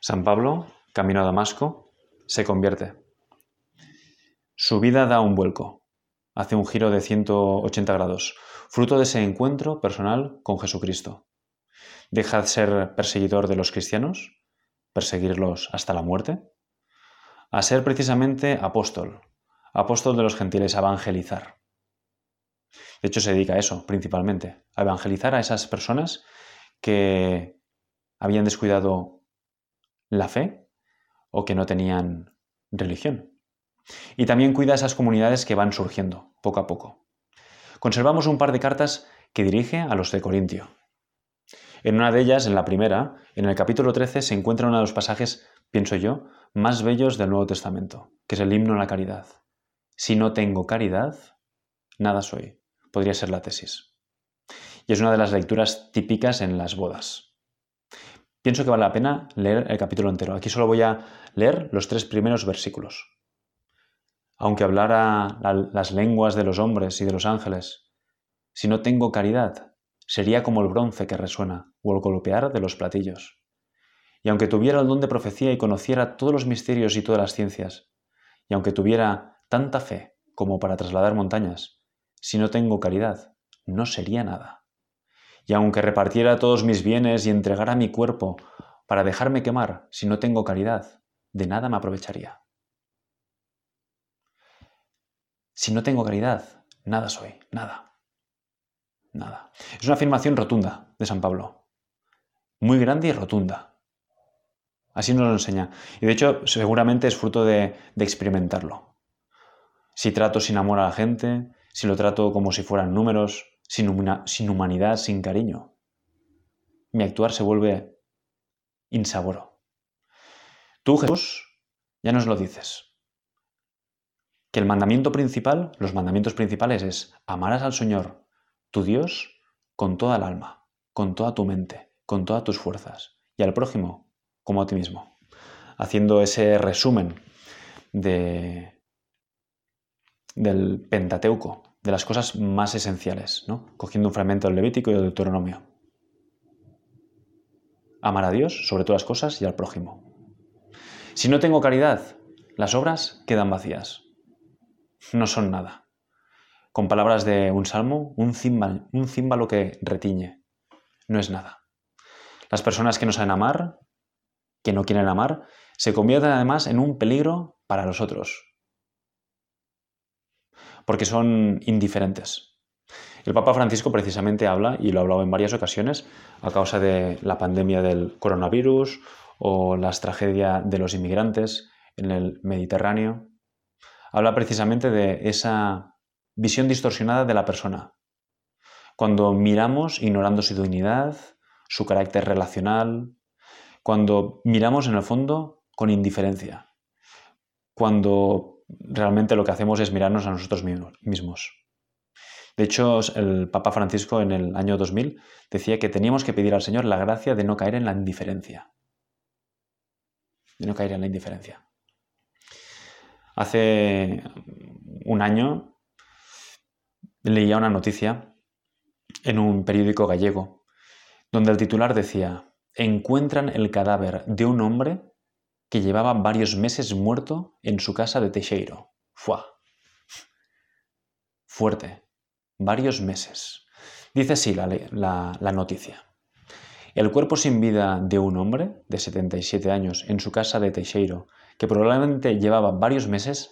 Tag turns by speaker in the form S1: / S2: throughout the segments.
S1: San Pablo, camino a Damasco, se convierte. Su vida da un vuelco, hace un giro de 180 grados, fruto de ese encuentro personal con Jesucristo. Deja de ser perseguidor de los cristianos, perseguirlos hasta la muerte, a ser precisamente apóstol, apóstol de los gentiles, evangelizar. De hecho, se dedica a eso principalmente, a evangelizar a esas personas que habían descuidado la fe o que no tenían religión. Y también cuida esas comunidades que van surgiendo poco a poco. Conservamos un par de cartas que dirige a los de Corintio. En una de ellas, en la primera, en el capítulo 13, se encuentra uno de los pasajes, pienso yo, más bellos del Nuevo Testamento, que es el himno a la caridad. Si no tengo caridad, nada soy. Podría ser la tesis. Y es una de las lecturas típicas en las bodas. Pienso que vale la pena leer el capítulo entero. Aquí solo voy a leer los tres primeros versículos. Aunque hablara las lenguas de los hombres y de los ángeles, si no tengo caridad, sería como el bronce que resuena o el golpear de los platillos. Y aunque tuviera el don de profecía y conociera todos los misterios y todas las ciencias, y aunque tuviera tanta fe como para trasladar montañas, si no tengo caridad, no sería nada y aunque repartiera todos mis bienes y entregara mi cuerpo para dejarme quemar si no tengo caridad, de nada me aprovecharía. Si no tengo caridad, nada soy, nada. Nada. Es una afirmación rotunda de San Pablo. Muy grande y rotunda. Así nos lo enseña. Y de hecho, seguramente es fruto de, de experimentarlo. Si trato sin amor a la gente, si lo trato como si fueran números, sin, humanidad, sin cariño. Mi actuar se vuelve insaboro. Tú, Jesús, ya nos lo dices. Que el mandamiento principal, los mandamientos principales es amarás al Señor, tu Dios, con toda el alma, con toda tu mente, con todas tus fuerzas, y al prójimo como a ti mismo. Haciendo ese resumen de, del Pentateuco, de las cosas más esenciales, ¿no? cogiendo un fragmento del Levítico y del Deuteronomio. Amar a Dios sobre todas las cosas y al prójimo. Si no tengo caridad, las obras quedan vacías. No son nada. Con palabras de un salmo, un címbalo, un címbalo que retiñe. No es nada. Las personas que no saben amar, que no quieren amar, se convierten además en un peligro para los otros, porque son indiferentes. El Papa Francisco precisamente habla, y lo ha hablado en varias ocasiones, a causa de la pandemia del coronavirus o las tragedias de los inmigrantes en el Mediterráneo, habla precisamente de esa visión distorsionada de la persona. Cuando miramos ignorando su dignidad, su carácter relacional, cuando miramos en el fondo con indiferencia, cuando realmente lo que hacemos es mirarnos a nosotros mismos. De hecho, el Papa Francisco en el año 2000 decía que teníamos que pedir al Señor la gracia de no caer en la indiferencia. De no caer en la indiferencia. Hace un año leía una noticia en un periódico gallego donde el titular decía, encuentran el cadáver de un hombre que llevaba varios meses muerto en su casa de Teixeiro. Fua. Fuerte. Varios meses. Dice así la, la, noticia. El cuerpo sin vida de un hombre de 77 años en su casa de Teixeiro, que probablemente llevaba varios meses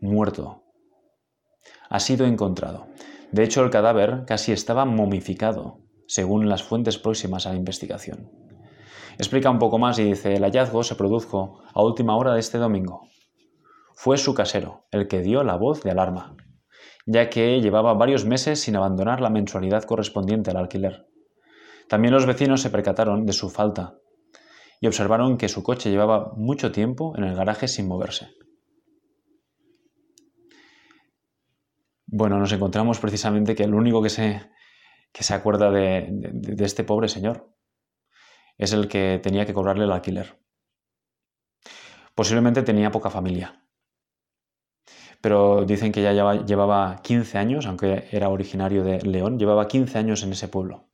S1: muerto, ha sido encontrado. De hecho, el cadáver casi estaba momificado, según las fuentes próximas a la investigación. Explica un poco más y dice, el hallazgo se produjo a última hora de este domingo. Fue su casero el que dio la voz de alarma, ya que llevaba varios meses sin abandonar la mensualidad correspondiente al alquiler. También los vecinos se percataron de su falta y observaron que su coche llevaba mucho tiempo en el garaje sin moverse. Bueno, nos encontramos precisamente que el único que se, que se acuerda de este pobre señor es el que tenía que cobrarle el alquiler. Posiblemente tenía poca familia. Pero dicen que ya llevaba 15 años, aunque era originario de León, llevaba 15 años en ese pueblo.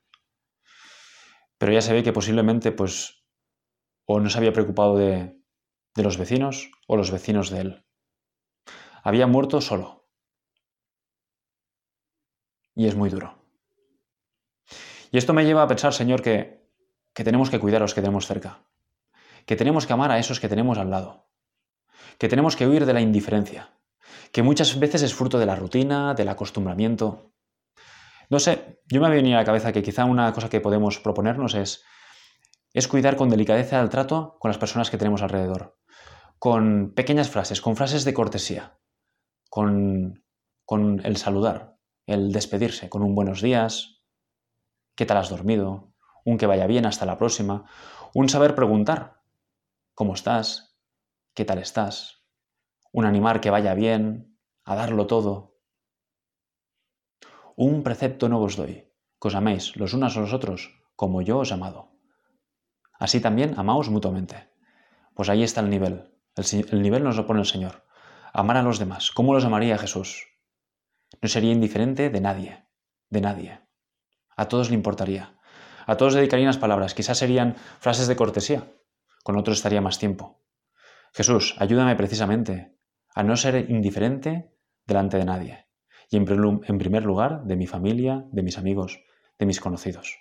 S1: Pero ya se ve que posiblemente pues o no se había preocupado de, de los vecinos o los vecinos de él. Había muerto solo. Y es muy duro. Y esto me lleva a pensar, Señor, que, que tenemos que cuidar a los que tenemos cerca, que tenemos que amar a esos que tenemos al lado, que tenemos que huir de la indiferencia, que muchas veces es fruto de la rutina, del acostumbramiento. No sé, yo me ha venido a la cabeza que quizá una cosa que podemos proponernos es, es cuidar con delicadeza el trato con las personas que tenemos alrededor, con pequeñas frases, con frases de cortesía, con, con el saludar, el despedirse, con un buenos días, qué tal has dormido, un que vaya bien hasta la próxima, un saber preguntar, ¿cómo estás? ¿Qué tal estás? Un animar que vaya bien, a darlo todo. Un precepto no os doy, que os améis los unos a los otros como yo os he amado. Así también amaos mutuamente. Pues ahí está el nivel. El, el, nivel nos lo pone el Señor. Amar a los demás. ¿Cómo los amaría Jesús? No sería indiferente de nadie. De nadie. A todos le importaría. A todos dedicaría unas palabras. Quizás serían frases de cortesía. Con otros estaría más tiempo. Jesús, ayúdame precisamente a no ser indiferente delante de nadie. Y en primer lugar, de mi familia, de mis amigos, de mis conocidos.